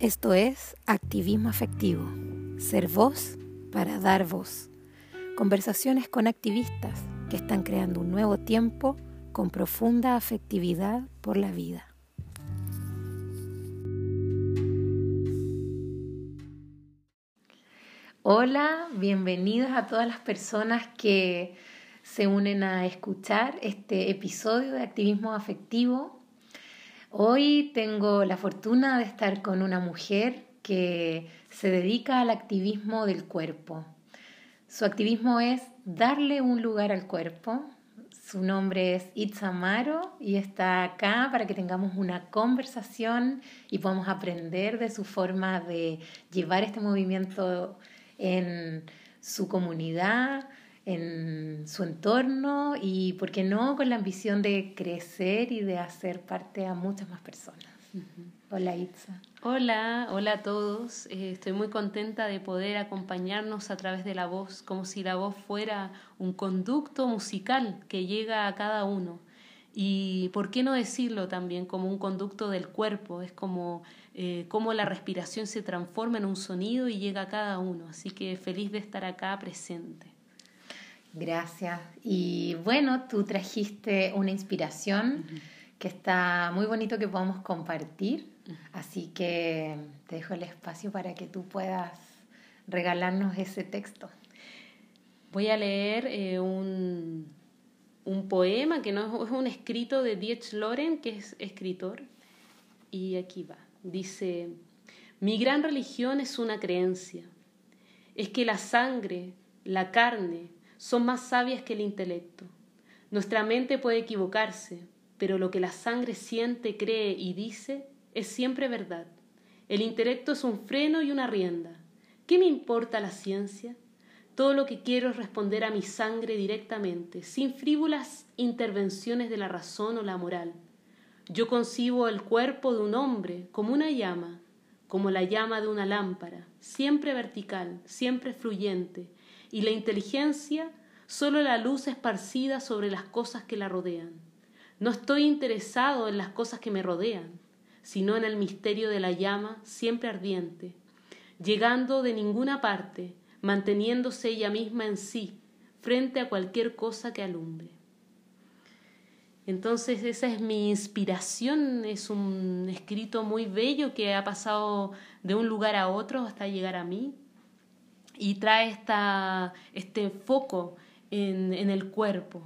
Esto es activismo afectivo, ser voz para dar voz. Conversaciones con activistas que están creando un nuevo tiempo con profunda afectividad por la vida. Hola, bienvenidas a todas las personas que se unen a escuchar este episodio de activismo afectivo Hoy tengo la fortuna de estar con una mujer que se dedica al activismo del cuerpo. Su activismo es darle un lugar al cuerpo. Su nombre es Itzamaro y está acá para que tengamos una conversación y podamos aprender de su forma de llevar este movimiento en su comunidad, en su entorno y, ¿por qué no?, con la ambición de crecer y de hacer parte a muchas más personas. Hola Itza. Hola, hola a todos. Eh, estoy muy contenta de poder acompañarnos a través de la voz, como si la voz fuera un conducto musical que llega a cada uno. Y por qué no decirlo también como un conducto del cuerpo, es como eh, cómo la respiración se transforma en un sonido y llega a cada uno. Así que feliz de estar acá presente. Gracias. Y bueno, tú trajiste una inspiración que está muy bonito que podamos compartir, así que te dejo el espacio para que tú puedas regalarnos ese texto. Voy a leer eh, un, un, poema que no es un escrito de Dietz Loren, que es escritor, y aquí va. Dice, mi gran religión es una creencia, es que la sangre, la carne, son más sabias que el intelecto. Nuestra mente puede equivocarse, pero lo que la sangre siente, cree y dice es siempre verdad. El intelecto es un freno y una rienda. ¿Qué me importa la ciencia? Todo lo que quiero es responder a mi sangre directamente, sin frívolas intervenciones de la razón o la moral. Yo concibo el cuerpo de un hombre como una llama, como la llama de una lámpara, siempre vertical, siempre fluyente, y la inteligencia solo la luz esparcida sobre las cosas que la rodean. No estoy interesado en las cosas que me rodean, sino en el misterio de la llama siempre ardiente, llegando de ninguna parte, manteniéndose ella misma en sí, frente a cualquier cosa que alumbre. Entonces esa es mi inspiración, es un escrito muy bello que ha pasado de un lugar a otro hasta llegar a mí y trae esta, este foco en, en el cuerpo.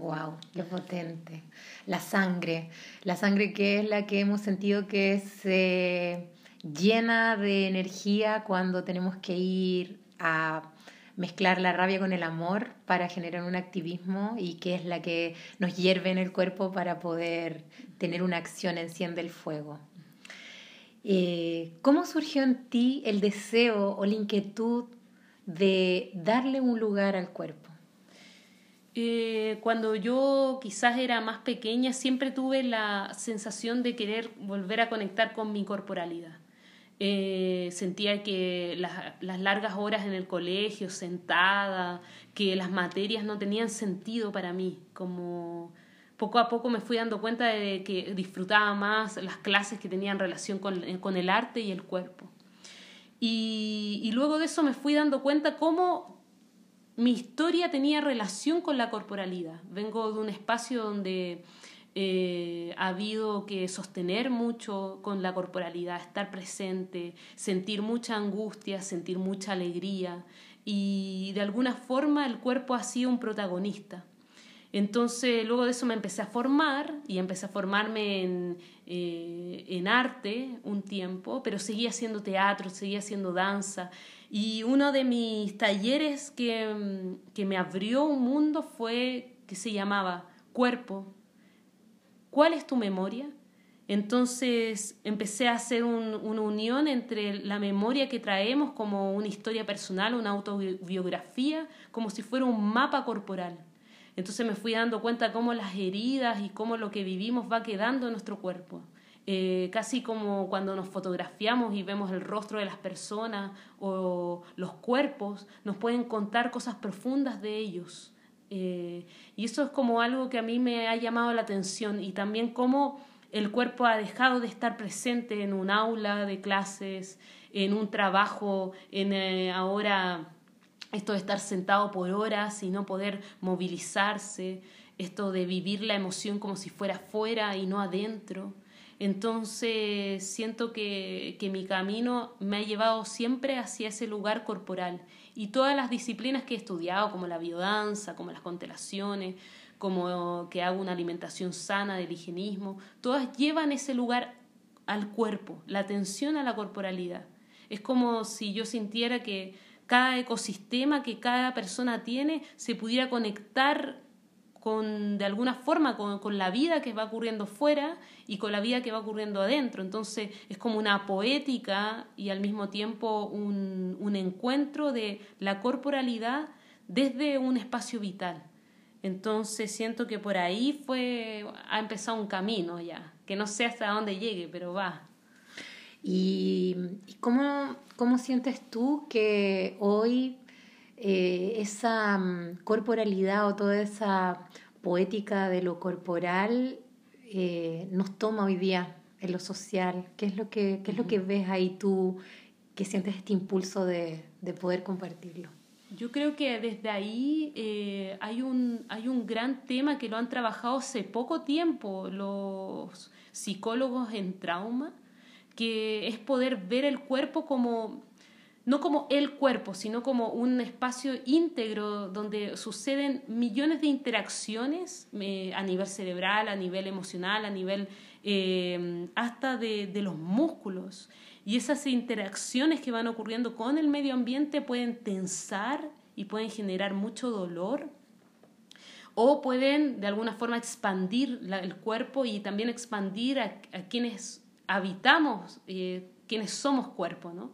Wow, qué potente. La sangre, la sangre que es la que hemos sentido que se llena de energía cuando tenemos que ir a mezclar la rabia con el amor para generar un activismo y que es la que nos hierve en el cuerpo para poder tener una acción, enciende el fuego. Eh, ¿Cómo surgió en ti el deseo o la inquietud de darle un lugar al cuerpo? Eh, cuando yo quizás era más pequeña, siempre tuve la sensación de querer volver a conectar con mi corporalidad. Eh, sentía que las, las, largas horas en el colegio, sentada, que las materias no tenían sentido para mí, como poco a poco me fui dando cuenta de que disfrutaba más las clases que tenían relación con, con el arte y el cuerpo. Y, y, luego de eso me fui dando cuenta cómo mi historia tenía relación con la corporalidad. Vengo de un espacio donde eh, ha habido que sostener mucho con la corporalidad, estar presente, sentir mucha angustia, sentir mucha alegría y de alguna forma el cuerpo ha sido un protagonista. Entonces, luego de eso me empecé a formar y empecé a formarme en, eh, en arte un tiempo, pero seguía haciendo teatro, seguía haciendo danza. Y uno de mis talleres que, que me abrió un mundo fue que se llamaba Cuerpo. ¿Cuál es tu memoria? Entonces empecé a hacer un, una unión entre la memoria que traemos como una historia personal, una autobiografía, como si fuera un mapa corporal. Entonces me fui dando cuenta cómo las heridas y cómo lo que vivimos va quedando en nuestro cuerpo. Eh, casi como cuando nos fotografiamos y vemos el rostro de las personas o los cuerpos, nos pueden contar cosas profundas de ellos. Eh, y eso es como algo que a mí me ha llamado la atención y también cómo el cuerpo ha dejado de estar presente en un aula de clases, en un trabajo, en eh, ahora esto de estar sentado por horas y no poder movilizarse, esto de vivir la emoción como si fuera fuera y no adentro. Entonces siento que, que, mi camino me ha llevado siempre hacia ese lugar corporal. Y todas las disciplinas que he estudiado, como la biodanza, como las constelaciones, como que hago una alimentación sana del higienismo, todas llevan ese lugar al cuerpo, la atención a la corporalidad. Es como si yo sintiera que cada ecosistema que cada persona tiene se pudiera conectar con, de alguna forma con, con, la vida que va ocurriendo fuera y con la vida que va ocurriendo adentro. Entonces es como una poética y al mismo tiempo un, un encuentro de la corporalidad desde un espacio vital. Entonces siento que por ahí fue, ha empezado un camino ya, que no sé hasta dónde llegue, pero va. ¿Y, cómo, cómo, sientes tú que hoy eh, esa mm, corporalidad o toda esa poética de lo corporal eh, nos toma hoy día en lo social? ¿Qué es lo que, qué es lo que ves ahí tú que sientes este impulso de, de poder compartirlo? Yo creo que desde ahí eh, hay, un, hay un gran tema que lo han trabajado hace poco tiempo los psicólogos en trauma, es poder ver el cuerpo como, no como el cuerpo, sino como un espacio íntegro donde suceden millones de interacciones eh, a nivel cerebral, a nivel emocional, a nivel eh, hasta de, de los músculos. Y esas interacciones que van ocurriendo con el medio ambiente pueden tensar y pueden generar mucho dolor o pueden de alguna forma expandir el cuerpo y también expandir a, quienes habitamos, eh, quienes somos cuerpo, ¿no?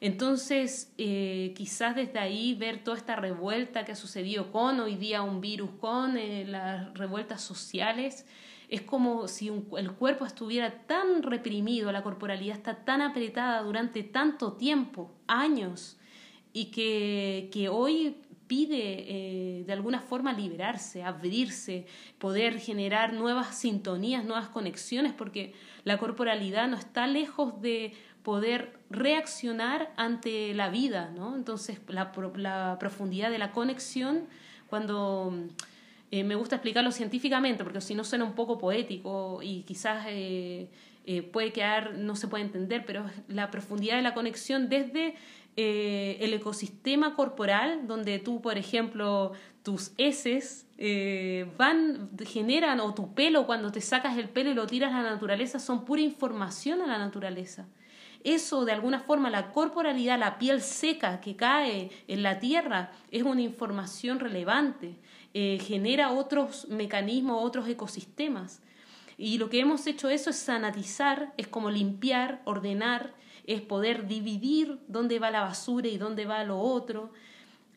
Entonces, eh, quizás desde ahí ver toda esta revuelta que ha sucedido con hoy día un virus, con eh, las revueltas sociales, es como si el cuerpo estuviera tan reprimido, la corporalidad está tan apretada durante tanto tiempo, años, y que, que hoy pide eh, de alguna forma liberarse, abrirse, poder generar nuevas sintonías, nuevas conexiones, porque la corporalidad no está lejos de poder reaccionar ante la vida, ¿no? Entonces, la, la profundidad de la conexión, cuando eh, me gusta explicarlo científicamente, porque si no suena un poco poético y quizás eh, eh, puede quedar, no se puede entender, pero la profundidad de la conexión desde el ecosistema corporal, donde tú, por ejemplo, tus heces van, generan, o tu pelo, cuando te sacas el pelo y lo tiras a la naturaleza, son pura información a la naturaleza eso de alguna forma, la corporalidad, la piel seca que cae en la tierra, es una información relevante. Eh, genera otros mecanismos, otros ecosistemas. Y lo que hemos hecho eso es sanatizar, es como limpiar, ordenar, es poder dividir dónde va la basura y dónde va lo otro.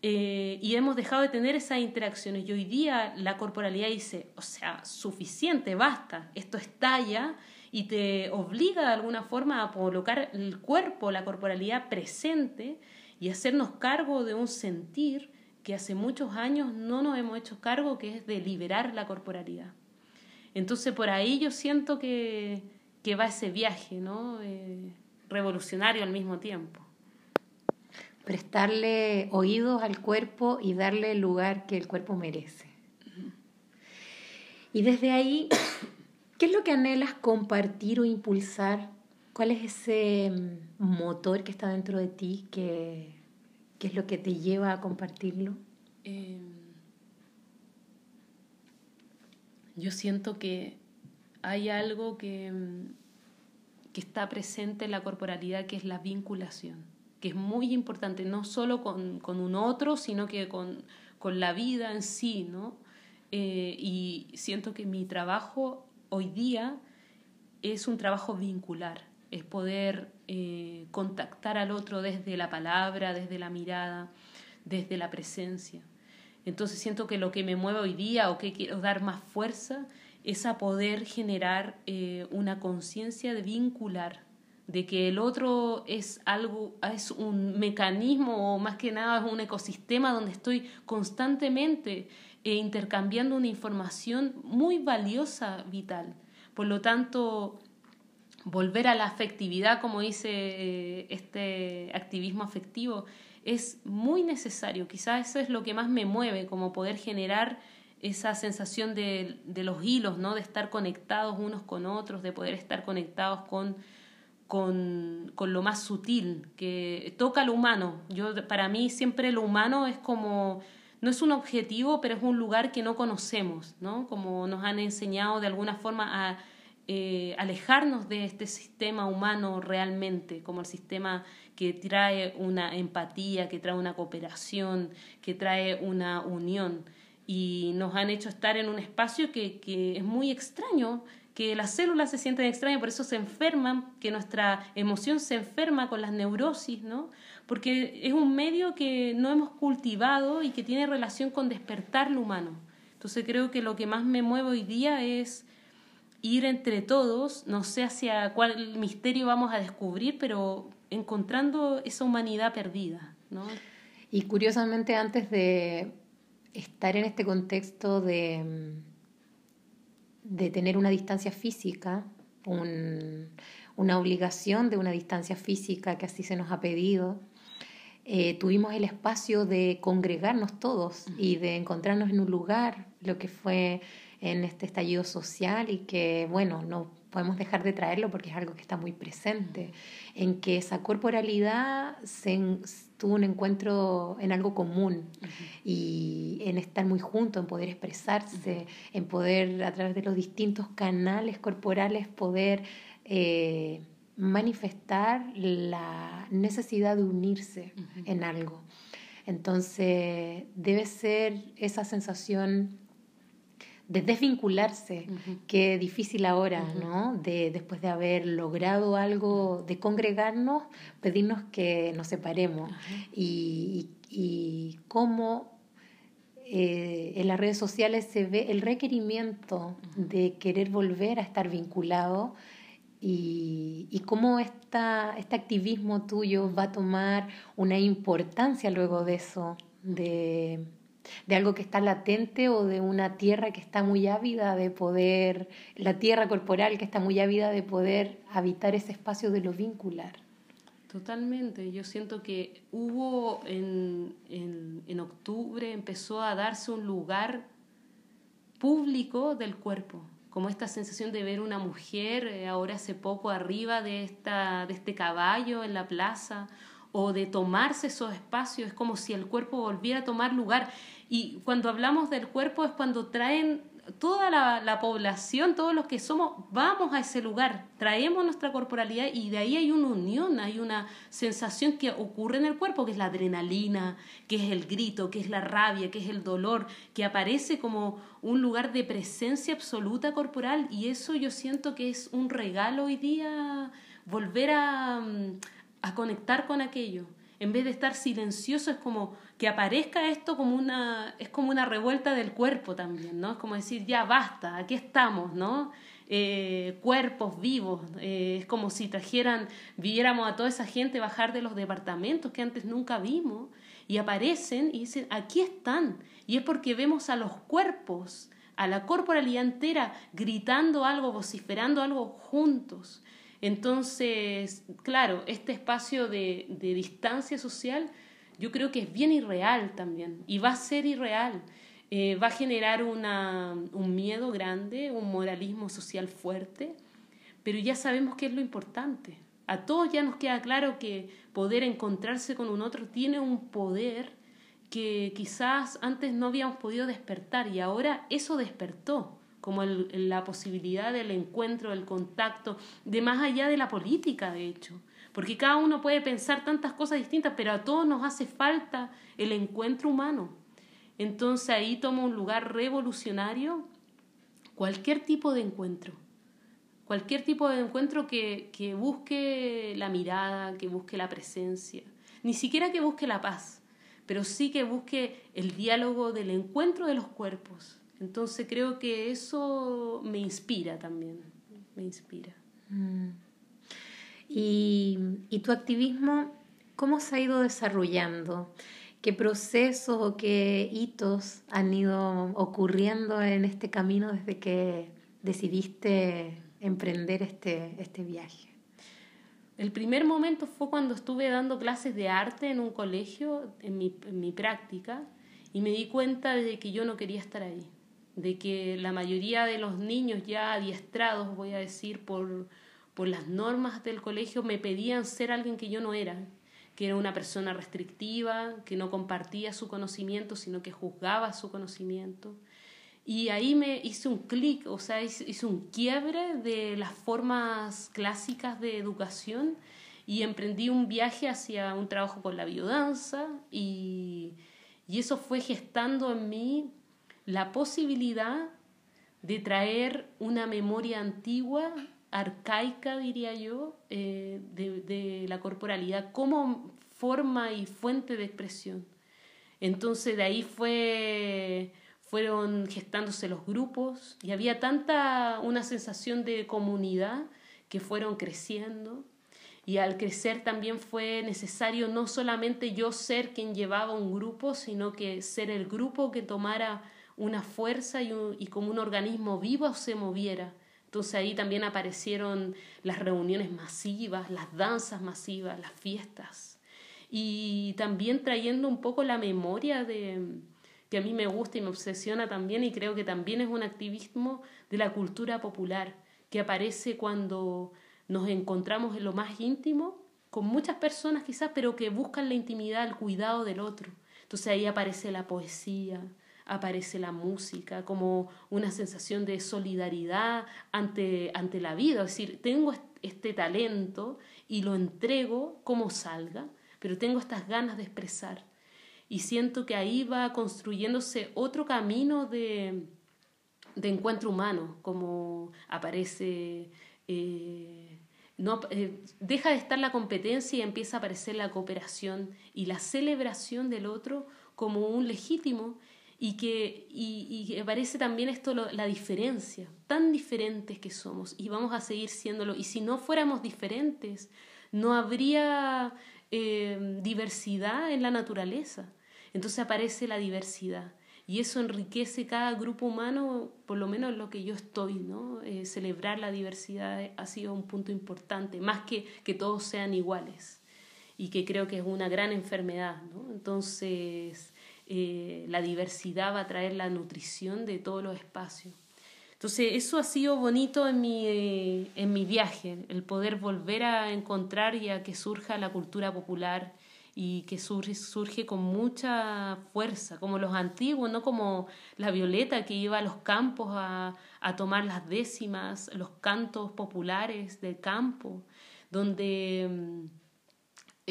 Eh, y hemos dejado de tener esas interacciones. Y hoy día la corporalidad dice, o sea, suficiente, basta, esto estalla y te obliga de alguna forma a colocar el cuerpo, la corporalidad presente y hacernos cargo de un sentir que hace muchos años no nos hemos hecho cargo, que es de liberar la corporalidad. Entonces por ahí yo siento que, que va ese viaje, ¿no? Eh, revolucionario al mismo tiempo. Prestarle oídos al cuerpo y darle el lugar que el cuerpo merece. Y desde ahí, ¿qué es lo que anhelas compartir o impulsar? ¿Cuál es ese mm, motor que está dentro de ti que, ¿Qué es lo que te lleva a compartirlo? Em, yo siento que hay algo que, em, que está presente en la corporalidad, que es la vinculación, que es muy importante, no solo con, con un otro, sino que con, con la vida en sí, ¿no? Eh, y siento que mi trabajo hoy día es un trabajo vincular, es poder eh, contactar al otro desde la palabra, desde la mirada, desde la presencia. Entonces siento que lo que me mueve hoy día o que quiero dar más fuerza es a poder generar eh, una conciencia de vincular, de que el otro es algo, es un mecanismo o más que nada es un ecosistema donde estoy constantemente eh, intercambiando una información muy valiosa, vital. Por lo tanto, volver a la afectividad, como dice eh, este activismo afectivo, es muy necesario. Quizás eso es lo que más me mueve, como poder generar esa sensación de, de los hilos, ¿no? de estar conectados unos con otros, de poder estar conectados con, con, con, lo más sutil, que toca lo humano. Yo, para mí siempre lo humano es como, no es un objetivo, pero es un lugar que no conocemos, ¿no? como nos han enseñado de alguna forma a eh, alejarnos de este sistema humano realmente, como el sistema que trae una empatía, que trae una cooperación, que trae una unión. Y nos han hecho estar en un espacio que, que es muy extraño, que las células se sienten extrañas, por eso se enferman, que nuestra emoción se enferma con las neurosis, ¿no? Porque es un medio que no hemos cultivado y que tiene relación con despertar lo humano. Entonces creo que lo que más me mueve hoy día es ir entre todos, no sé hacia cuál misterio vamos a descubrir, pero encontrando esa humanidad perdida. ¿no? Y curiosamente antes de estar en este contexto de, de tener una distancia física, una obligación de una distancia física que así se nos ha pedido, eh, tuvimos el espacio de congregarnos todos y de encontrarnos en un lugar, lo que fue en este estallido social y que, bueno, no podemos dejar de traerlo porque es algo que está muy presente, en que esa corporalidad se, tuvo un encuentro en algo común y en estar muy juntos, en poder expresarse, en poder a través de los distintos canales corporales poder eh, manifestar la necesidad de unirse en algo. Entonces debe ser esa sensación de desvincularse, qué difícil ahora, ¿no? De, después de haber logrado algo, de congregarnos, pedirnos que nos separemos. Y, y, cómo eh, en las redes sociales se ve el requerimiento de querer volver a estar vinculado y, y cómo esta, este activismo tuyo va a tomar una importancia luego de eso, de de algo que está latente o de una tierra que está muy ávida de poder, la tierra corporal que está muy ávida de poder habitar ese espacio de lo vincular. Totalmente, yo siento que hubo en, en, octubre, empezó a darse un lugar público del cuerpo, como esta sensación de ver una mujer eh, ahora hace poco arriba de, esta, de este caballo en la plaza, o de tomarse esos espacios, es como si el cuerpo volviera a tomar lugar. Y cuando hablamos del cuerpo es cuando traen toda la, población, todos los que somos, vamos a ese lugar, traemos nuestra corporalidad y de ahí hay una unión, hay una sensación que ocurre en el cuerpo, que es la adrenalina, que es el grito, que es la rabia, que es el dolor, que aparece como un lugar de presencia absoluta corporal y eso yo siento que es un regalo hoy día, volver a, a conectar con aquello. En vez de estar silencioso es como que aparezca esto como una, es como una revuelta del cuerpo también, ¿no? Es como decir, ya basta, aquí estamos, ¿no? Eh, cuerpos vivos, eh, es como si trajeran, viéramos a toda esa gente bajar de los departamentos que antes nunca vimos y aparecen y dicen, aquí están. Y es porque vemos a los cuerpos, a la corporalidad entera, gritando algo, vociferando algo juntos. Entonces, claro, este espacio de, de distancia social yo creo que es bien irreal también y va a ser irreal. Eh, va a generar una, un miedo grande, un moralismo social fuerte, pero ya sabemos qué es lo importante. A todos ya nos queda claro que poder encontrarse con un otro tiene un poder que quizás antes no habíamos podido despertar y ahora eso despertó, como la posibilidad del encuentro, del contacto, de más allá de la política, de hecho porque cada uno puede pensar tantas cosas distintas, pero a todos nos hace falta el encuentro humano. Entonces ahí toma un lugar revolucionario cualquier tipo de encuentro, cualquier tipo de encuentro que, que busque la mirada, que busque la presencia, ni siquiera que busque la paz, pero sí que busque el diálogo del encuentro de los cuerpos. Entonces creo que eso me inspira también, me inspira. Mm. Y, y tu activismo, ¿cómo se ha ido desarrollando? ¿Qué procesos o qué hitos han ido ocurriendo en este camino desde que decidiste emprender este, este viaje? El primer momento fue cuando estuve dando clases de arte en un colegio, en mi, en mi práctica, y me di cuenta de que yo no quería estar ahí, de que la mayoría de los niños ya adiestrados, voy a decir, por, por las normas del colegio, me pedían ser alguien que yo no era, que era una persona restrictiva, que no compartía su conocimiento, sino que juzgaba su conocimiento. Y ahí me hice un clic, o sea, hice un quiebre de las formas clásicas de educación y emprendí un viaje hacia un trabajo con la biodanza y, y eso fue gestando en mí la posibilidad de traer una memoria antigua, arcaica, diría yo, eh, de, de, la corporalidad como forma y fuente de expresión. Entonces de ahí fue, fueron gestándose los grupos y había tanta una sensación de comunidad que fueron creciendo y al crecer también fue necesario no solamente yo ser quien llevaba un grupo, sino que ser el grupo que tomara una fuerza y, y como un organismo vivo se moviera. Entonces ahí también aparecieron las reuniones masivas, las danzas masivas, las fiestas. Y también trayendo un poco la memoria de que a mí me gusta y me obsesiona también y creo que también es un activismo de la cultura popular que aparece cuando nos encontramos en lo más íntimo con muchas personas quizás, pero que buscan la intimidad, el cuidado del otro. Entonces ahí aparece la poesía, aparece la música como una sensación de solidaridad ante, ante la vida. Es decir, tengo este talento y lo entrego como salga, pero tengo estas ganas de expresar. Y siento que ahí va construyéndose otro camino de, de encuentro humano, como aparece eh, no, eh, deja de estar la competencia y empieza a aparecer la cooperación y la celebración del otro como un legítimo y que y, y aparece también esto la diferencia, tan diferentes que somos y vamos a seguir siéndolo. Y si no fuéramos diferentes, no habría eh, diversidad en la naturaleza. Entonces aparece la diversidad y eso enriquece cada grupo humano, por lo menos lo que yo estoy, ¿no? Eh, celebrar la diversidad ha sido un punto importante, más que que todos sean iguales, y que creo que es una gran enfermedad, ¿no? Entonces, eh, la diversidad va a traer la nutrición de todos los espacios. Entonces, eso ha sido bonito en mi, eh, en mi viaje, el poder volver a encontrar y a que surja la cultura popular y que surge, surge con mucha fuerza, como los antiguos, no como la Violeta que iba a los campos a, a tomar las décimas, los cantos populares del campo, donde mm,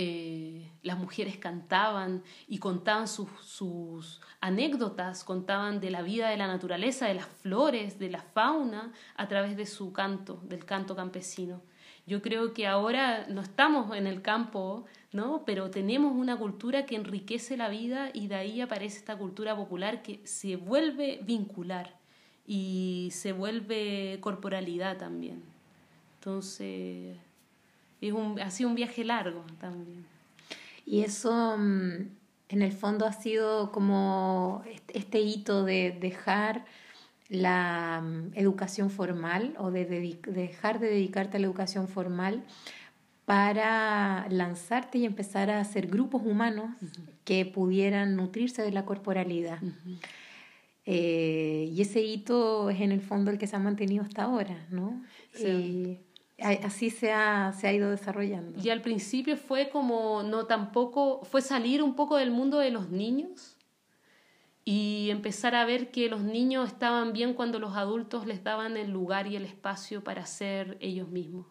eh, las mujeres cantaban y contaban sus, sus, anécdotas, contaban de la vida de la naturaleza, de las flores, de la fauna, a través de su canto, del canto campesino. Yo creo que ahora no estamos en el campo ¿no? Pero tenemos una cultura que enriquece la vida y de ahí aparece esta cultura popular que se vuelve vincular y se vuelve corporalidad también. Entonces, es un, ha sido un viaje largo también. Y eso, mm, en el fondo, ha sido como este hito de dejar la mm, educación formal o de dejar de dedicarte a la educación formal para lanzarte y empezar a hacer grupos humanos que pudieran nutrirse de la corporalidad. Eh, y ese hito es en el fondo el que se ha mantenido hasta ahora, ¿no? Y así se ha, se ha ido desarrollando. Y al principio fue como, no tampoco, fue salir un poco del mundo de los niños y empezar a ver que los niños estaban bien cuando los adultos les daban el lugar y el espacio para ser ellos mismos.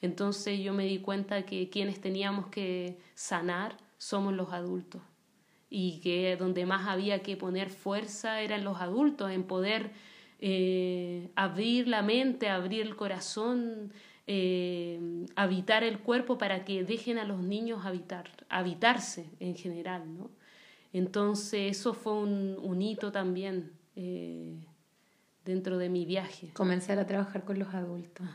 Entonces yo me di cuenta que quienes teníamos que sanar somos los adultos y que donde más había que poner fuerza eran los adultos en poder eh, abrir la mente, abrir el corazón, eh, habitar el cuerpo para que dejen a los niños habitar, habitarse en general, ¿no? Entonces eso fue un, un hito también eh, dentro de mi viaje. Comenzar a trabajar con los adultos.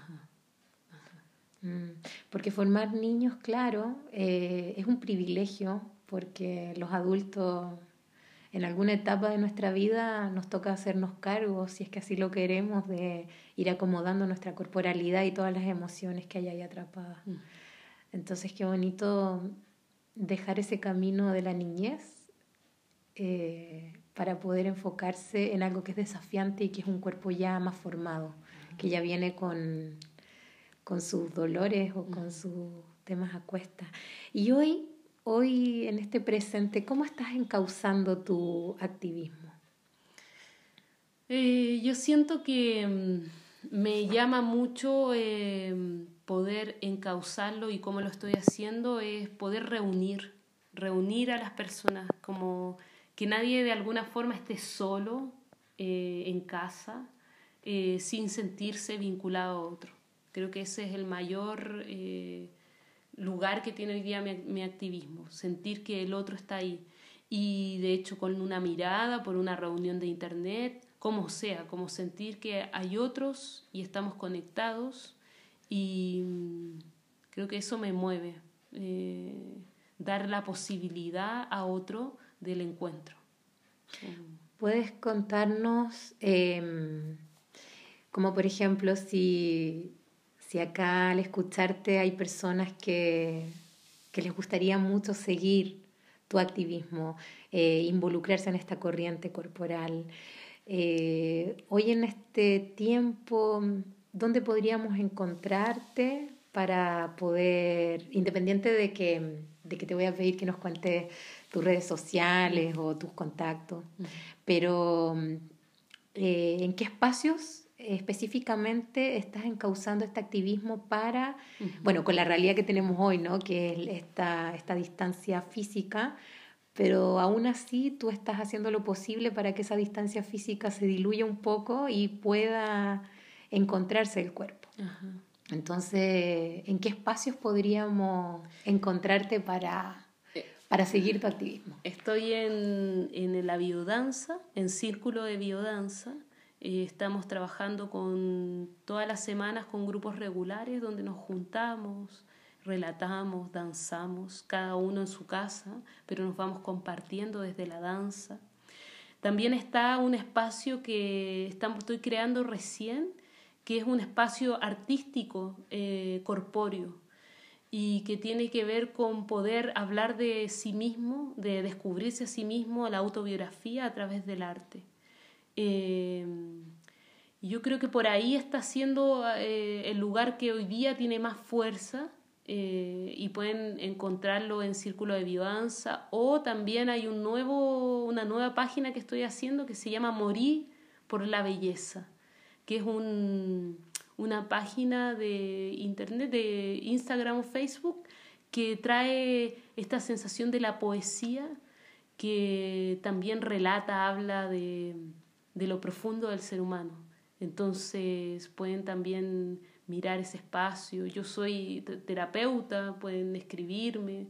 Mm, porque formar niños, claro, eh, es un privilegio porque los adultos en alguna etapa de nuestra vida nos toca hacernos cargo, si es que así lo queremos, de ir acomodando nuestra corporalidad y todas las emociones que hay ahí atrapadas. Mm. Entonces, qué bonito dejar ese camino de la niñez eh, para poder enfocarse en algo que es desafiante y que es un cuerpo ya más formado, que ya viene con, con sus dolores o con sus temas a cuesta. Y hoy hoy en este presente, ¿cómo estás encauzando tu activismo? Eh, yo siento que mm, me llama mucho eh, poder encauzarlo y cómo lo estoy haciendo es poder reunir, reunir a las personas, como que nadie de alguna forma esté solo eh, en casa sin sentirse vinculado a otro. Creo que ese es el mayor lugar que tiene hoy día mi, activismo, sentir que el otro está ahí. Y de hecho con una mirada, por una reunión de internet, como sea, como sentir que hay otros y estamos conectados y mm, creo que eso me mueve, eh, dar la posibilidad a otro del encuentro. ¿Puedes contarnos, em, como por ejemplo, si si acá al escucharte hay personas que, que les gustaría mucho seguir tu activismo, eh, involucrarse en esta corriente corporal, eh, hoy en este tiempo, ¿dónde podríamos encontrarte para poder, independiente de que, de que te voy a pedir que nos cuentes tus redes sociales o tus contactos, pero eh, ¿en qué espacios específicamente estás encauzando este activismo para, bueno, con la realidad que tenemos hoy, ¿no? Que es esta, esta distancia física, pero aún así tú estás haciendo lo posible para que esa distancia física se diluya un poco y pueda encontrarse el cuerpo. Entonces, ¿en qué espacios podríamos encontrarte para, eh, para seguir tu activismo? Estoy en, en la biodanza, en Círculo de Biodanza, eh, estamos trabajando con todas las semanas con grupos regulares donde nos juntamos, relatamos, danzamos, cada uno en su casa, pero nos vamos compartiendo desde la danza. También está un espacio que estamos, estoy creando recién, que es un espacio artístico, eh, corpóreo, y que tiene que ver con poder hablar de sí mismo, de descubrirse a sí mismo, la autobiografía a través del arte. Eh, yo creo que por ahí está siendo eh, el lugar que hoy día tiene más fuerza eh, y pueden encontrarlo en Círculo de Vivanza o también hay un nuevo, una nueva página que estoy haciendo que se llama Morir por la Belleza, que es un, una página de internet, de Instagram o Facebook, que trae esta sensación de la poesía que también relata, habla de de lo profundo del ser humano. Entonces pueden también mirar ese espacio. Yo soy terapeuta, pueden escribirme,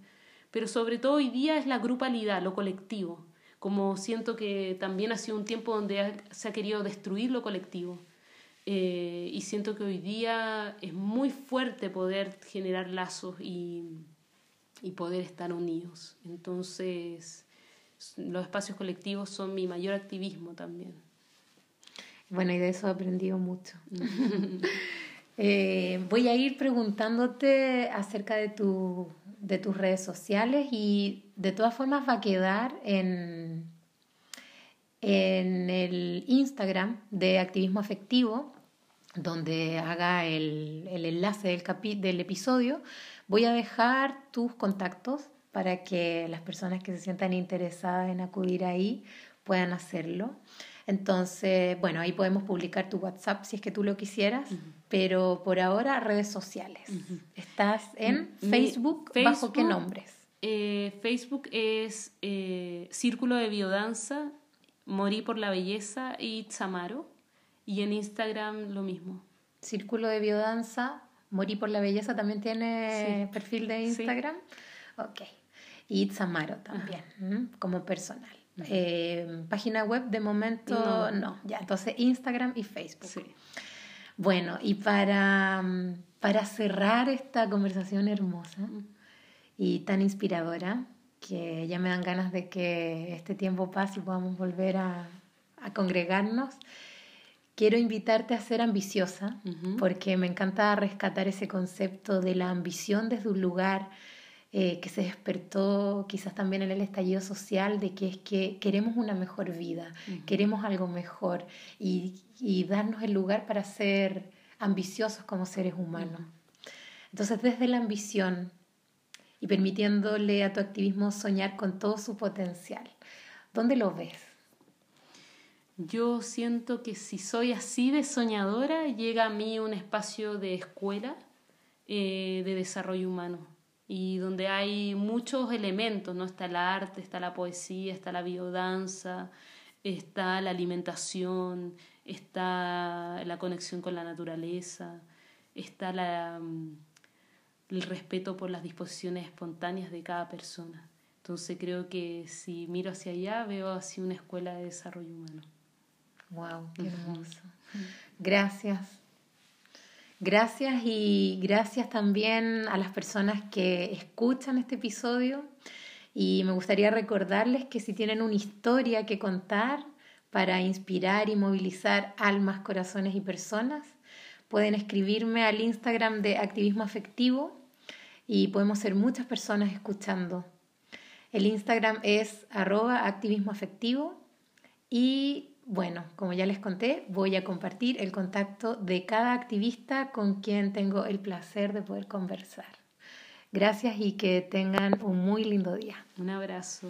pero sobre todo hoy día es la grupalidad, lo colectivo. Como siento que también ha sido un tiempo donde se ha querido destruir lo colectivo. Eh, y siento que hoy día es muy fuerte poder generar lazos y, y poder estar unidos. Entonces, los espacios colectivos son mi mayor activismo también. Bueno, y de eso he aprendido mucho. Eh, voy a ir preguntándote acerca de, tu, de tus redes sociales y de todas formas va a quedar en, en el Instagram de Activismo Afectivo, donde haga el, el enlace del, capi, del episodio. Voy a dejar tus contactos para que las personas que se sientan interesadas en acudir ahí puedan hacerlo. Entonces, bueno, ahí podemos publicar tu WhatsApp si es que tú lo quisieras, pero por ahora redes sociales. ¿Estás en Facebook, ¿Bajo qué nombres? Eh, Facebook es eh, Círculo de Biodanza, Morí por la Belleza y Tzamaro. Y en Instagram lo mismo. Círculo de Biodanza, Morí por la Belleza también tiene perfil de Instagram. Ok. Y Tzamaro también, como personal. Eh, página web de momento no. ya, entonces Instagram y Facebook. Bueno, y para, para cerrar esta conversación hermosa y tan inspiradora, que ya me dan ganas de que este tiempo pase y podamos volver a, a congregarnos. Quiero invitarte a ser ambiciosa, porque me encanta rescatar ese concepto de la ambición desde un lugar eh, que se despertó quizás también en el estallido social, de que es que queremos una mejor vida, queremos algo mejor y, y, darnos el lugar para ser ambiciosos como seres humanos. Entonces, desde la ambición y permitiéndole a tu activismo soñar con todo su potencial, ¿dónde lo ves? Yo siento que si soy así de soñadora, llega a mí un espacio de escuela eh, de desarrollo humano y donde hay muchos elementos, ¿no? Está el arte, está la poesía, está la biodanza, está la alimentación, está la conexión con la naturaleza, está la, mm, el respeto por las disposiciones espontáneas de cada persona. Entonces creo que si miro hacia allá veo así una escuela de desarrollo humano. Wow, qué hermoso. Gracias. Gracias y gracias también a las personas que escuchan este episodio. Y me gustaría recordarles que si tienen una historia que contar para inspirar y movilizar almas, corazones y personas, pueden escribirme al Instagram de Activismo Afectivo y podemos ser muchas personas escuchando. El Instagram es arroba activismo afectivo y bueno, como ya les conté, voy a compartir el contacto de cada activista con quien tengo el placer de poder conversar. Gracias y que tengan un muy lindo día. Un abrazo.